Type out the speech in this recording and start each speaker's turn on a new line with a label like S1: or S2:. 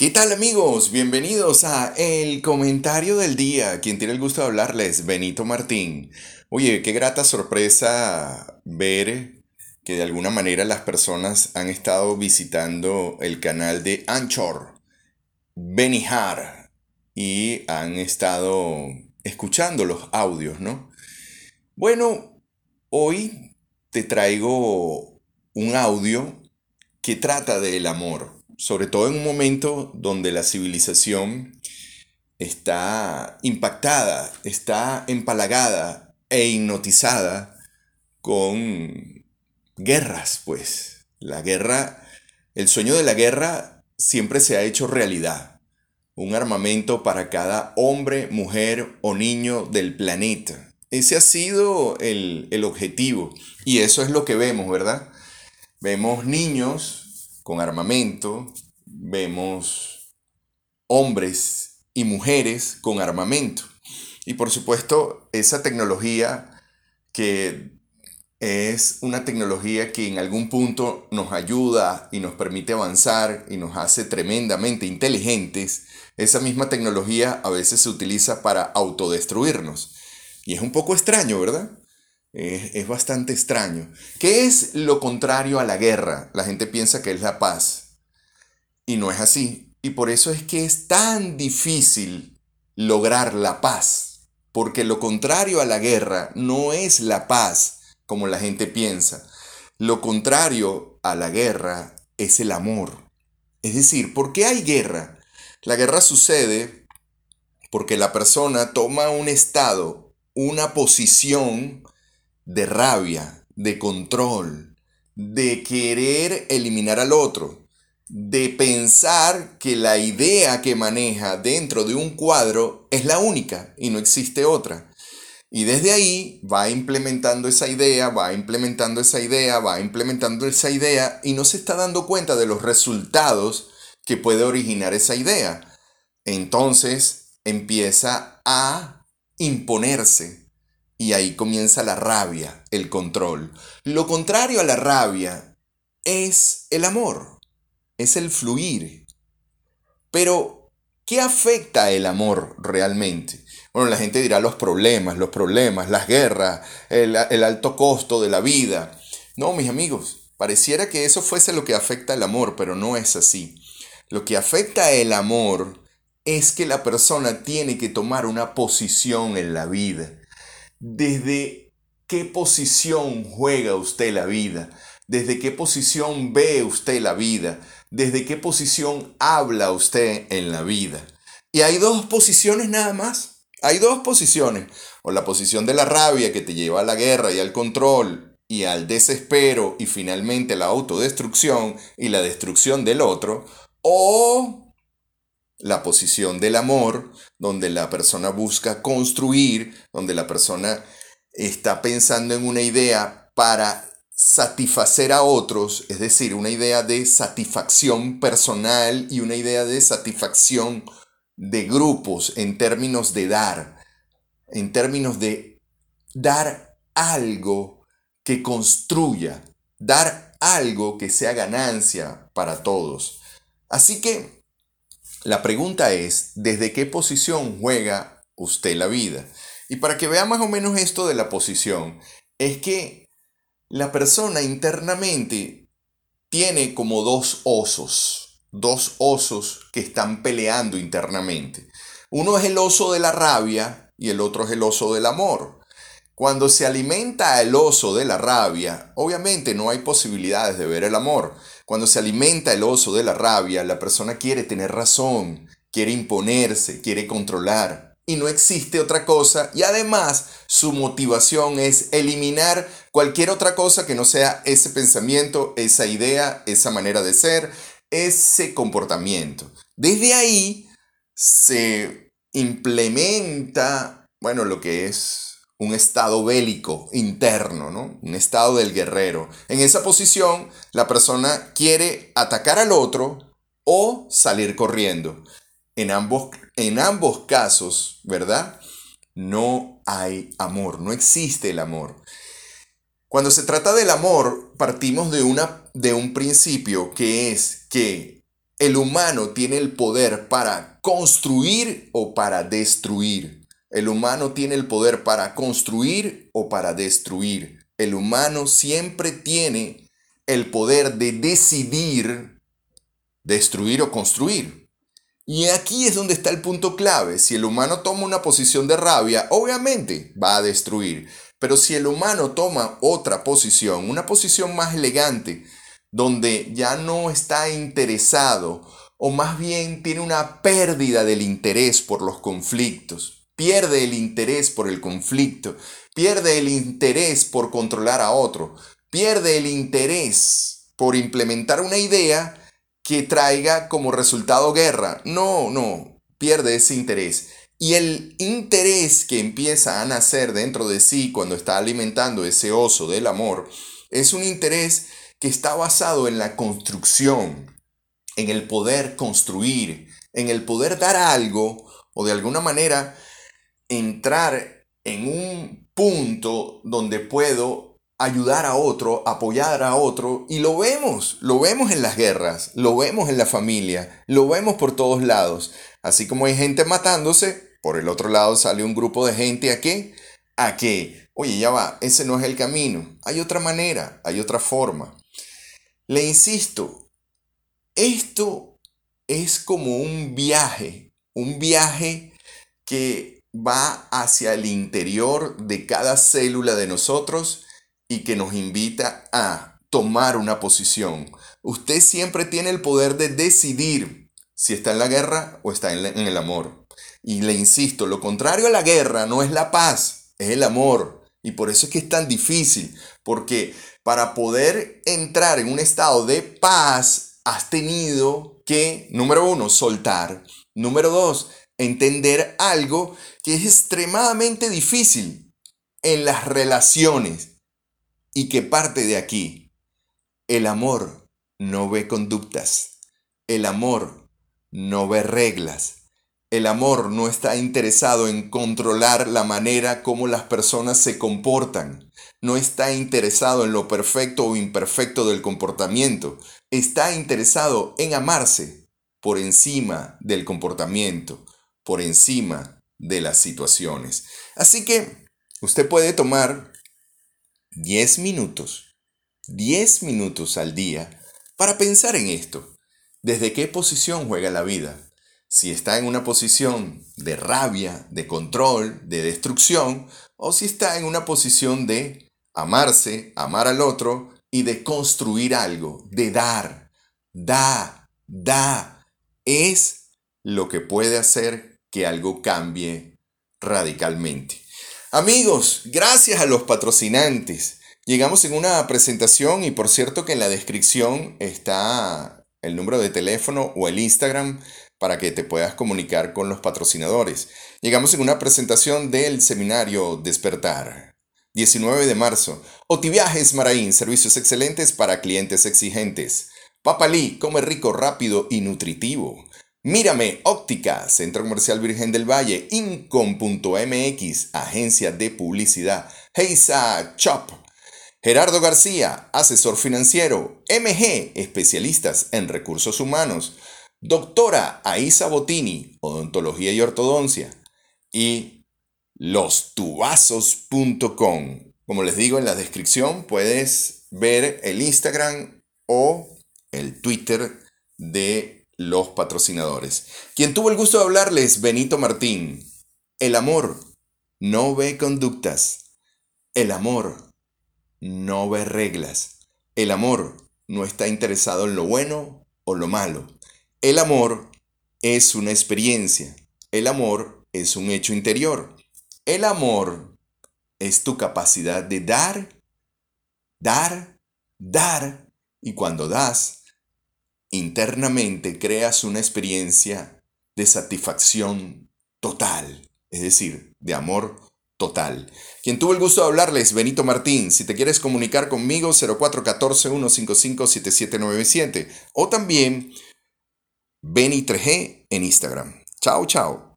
S1: ¿Qué tal amigos? Bienvenidos a El Comentario del Día. Quien tiene el gusto de hablarles, Benito Martín. Oye, qué grata sorpresa ver que de alguna manera las personas han estado visitando el canal de Anchor, Benihar, y han estado escuchando los audios, ¿no? Bueno, hoy te traigo un audio que trata del amor sobre todo en un momento donde la civilización está impactada, está empalagada e hipnotizada con guerras, pues. La guerra, el sueño de la guerra siempre se ha hecho realidad. Un armamento para cada hombre, mujer o niño del planeta. Ese ha sido el, el objetivo. Y eso es lo que vemos, ¿verdad? Vemos niños con armamento, vemos hombres y mujeres con armamento. Y por supuesto, esa tecnología que es una tecnología que en algún punto nos ayuda y nos permite avanzar y nos hace tremendamente inteligentes, esa misma tecnología a veces se utiliza para autodestruirnos. Y es un poco extraño, ¿verdad? Es, bastante extraño. ¿Qué es lo contrario a la guerra? La gente piensa que es la paz. Y no es así. Y por eso es que es tan difícil lograr la paz. Porque lo contrario a la guerra no es la paz como la gente piensa. Lo contrario a la guerra es el amor. Es decir, ¿por qué hay guerra? La guerra sucede porque la persona toma un estado, una posición de rabia, de control, de querer eliminar al otro, de pensar que la idea que maneja dentro de un cuadro es la única y no existe otra. Y desde ahí va implementando esa idea, va implementando esa idea, va implementando esa idea y no se está dando cuenta de los resultados que puede originar esa idea. Entonces empieza a imponerse, y ahí comienza la rabia, el control. Lo contrario a la rabia es el amor, es el fluir. Pero, ¿qué afecta el amor realmente? Bueno, la gente dirá los problemas, los problemas, las guerras, el, alto costo de la vida. No, mis amigos, pareciera que eso fuese lo que afecta el amor, pero no es así. Lo que afecta el amor es que la persona tiene que tomar una posición en la vida desde qué posición juega usted la vida, desde qué posición ve usted la vida, desde qué posición habla usted en la vida. Y hay dos posiciones nada más. Hay dos posiciones. O la posición de la rabia que te lleva a la guerra y al control y al desespero y finalmente la autodestrucción y la destrucción del otro. O la posición del amor, donde la persona busca construir, donde la persona está pensando en una idea para satisfacer a otros, es decir, una idea de satisfacción personal y una idea de satisfacción de grupos en términos de dar, en términos de dar algo que construya, dar algo que sea ganancia para todos. Así que la pregunta es, ¿desde qué posición juega usted la vida? Y para que vea más o menos esto de la posición, es que la persona internamente tiene como dos osos, dos osos que están peleando internamente. Uno es el oso de la rabia y el otro es el oso del amor. Cuando se alimenta el oso de la rabia, obviamente no hay posibilidades de ver el amor. Cuando se alimenta el oso de la rabia, la persona quiere tener razón, quiere imponerse, quiere controlar. Y no existe otra cosa. Y además su motivación es eliminar cualquier otra cosa que no sea ese pensamiento, esa idea, esa manera de ser, ese comportamiento. Desde ahí se implementa, bueno, lo que es un estado bélico interno, ¿no? Un estado del guerrero. En esa posición, la persona quiere atacar al otro o salir corriendo. En ambos, en ambos casos, ¿verdad? No hay amor, no existe el amor. Cuando se trata del amor, partimos de, una, de un principio que es que El humano tiene el poder para construir o para destruir. El humano tiene el poder para construir o para destruir. El humano siempre tiene el poder de decidir destruir o construir. Y aquí es donde está el punto clave. Si el humano toma una posición de rabia, obviamente va a destruir. Pero si el humano toma otra posición, una posición más elegante, donde ya no está interesado o más bien tiene una pérdida del interés por los conflictos, pierde el interés por el conflicto, pierde el interés por controlar a otro, pierde el interés por implementar una idea que traiga como resultado guerra. No, no, pierde ese interés. Y el interés que empieza a nacer dentro de sí cuando está alimentando ese oso del amor es un interés que está basado en la construcción, en el poder construir, en el poder dar algo o de alguna manera entrar en un punto donde puedo ayudar a otro, apoyar a otro, y lo vemos, lo vemos en las guerras, lo vemos en la familia, lo vemos por todos lados. Así como hay gente matándose, por el otro lado sale un grupo de gente a qué? A que, oye, ya va, ese no es el camino, hay otra manera, hay otra forma. Le insisto, esto es como un viaje, un viaje que va hacia el interior de cada célula de nosotros y que nos invita a tomar una posición. Usted siempre tiene el poder de decidir si está en la guerra o está en, el amor. Y le insisto, lo contrario a la guerra no es la paz, es el amor. Y por eso es que es tan difícil, porque para poder entrar en un estado de paz, has tenido que, número uno, soltar. Número dos, entender algo que es extremadamente difícil en las relaciones y que parte de aquí. El amor no ve conductas. El amor no ve reglas. El amor no está interesado en controlar la manera como las personas se comportan. No está interesado en lo perfecto o imperfecto del comportamiento. Está interesado en amarse por encima del comportamiento, por encima de las situaciones. Así que usted puede tomar 10 minutos, 10 minutos al día para pensar en esto. ¿Desde qué posición juega la vida? si está en una posición de rabia, de control, de destrucción, o si está en una posición de amarse, amar al otro y de construir algo, de dar. Da, da. Es lo que puede hacer que algo cambie radicalmente. Amigos, gracias a los patrocinantes. Llegamos en una presentación y por cierto que en la descripción está el número de teléfono o el Instagram para que te puedas comunicar con los patrocinadores. Llegamos en una presentación del seminario Despertar. 19 de marzo. Otiviajes Maraín, servicios excelentes para clientes exigentes. Papalí, come rico, rápido y nutritivo. Mírame, óptica, Centro Comercial Virgen del Valle, Incom.mx, agencia de publicidad. Heisa Chop. Gerardo García, asesor financiero. MG, especialistas en recursos humanos. Doctora Aisa Botini, Odontología y Ortodoncia. Y lostubazos.com. Como les digo en la descripción, puedes ver el Instagram o el Twitter de los patrocinadores. Quien tuvo el gusto de hablarles, Benito Martín. El amor no ve conductas. El amor no ve reglas. El amor no está interesado en lo bueno o lo malo. El amor es una experiencia. El amor es un hecho interior. El amor es tu capacidad de dar, dar, dar. Y cuando das, internamente creas una experiencia de satisfacción total, es decir, de amor total. Quien tuvo el gusto de hablarles, Benito Martín. Si te quieres comunicar conmigo, 0414-155-7797. O también Benny3G en Instagram. Chao, chao.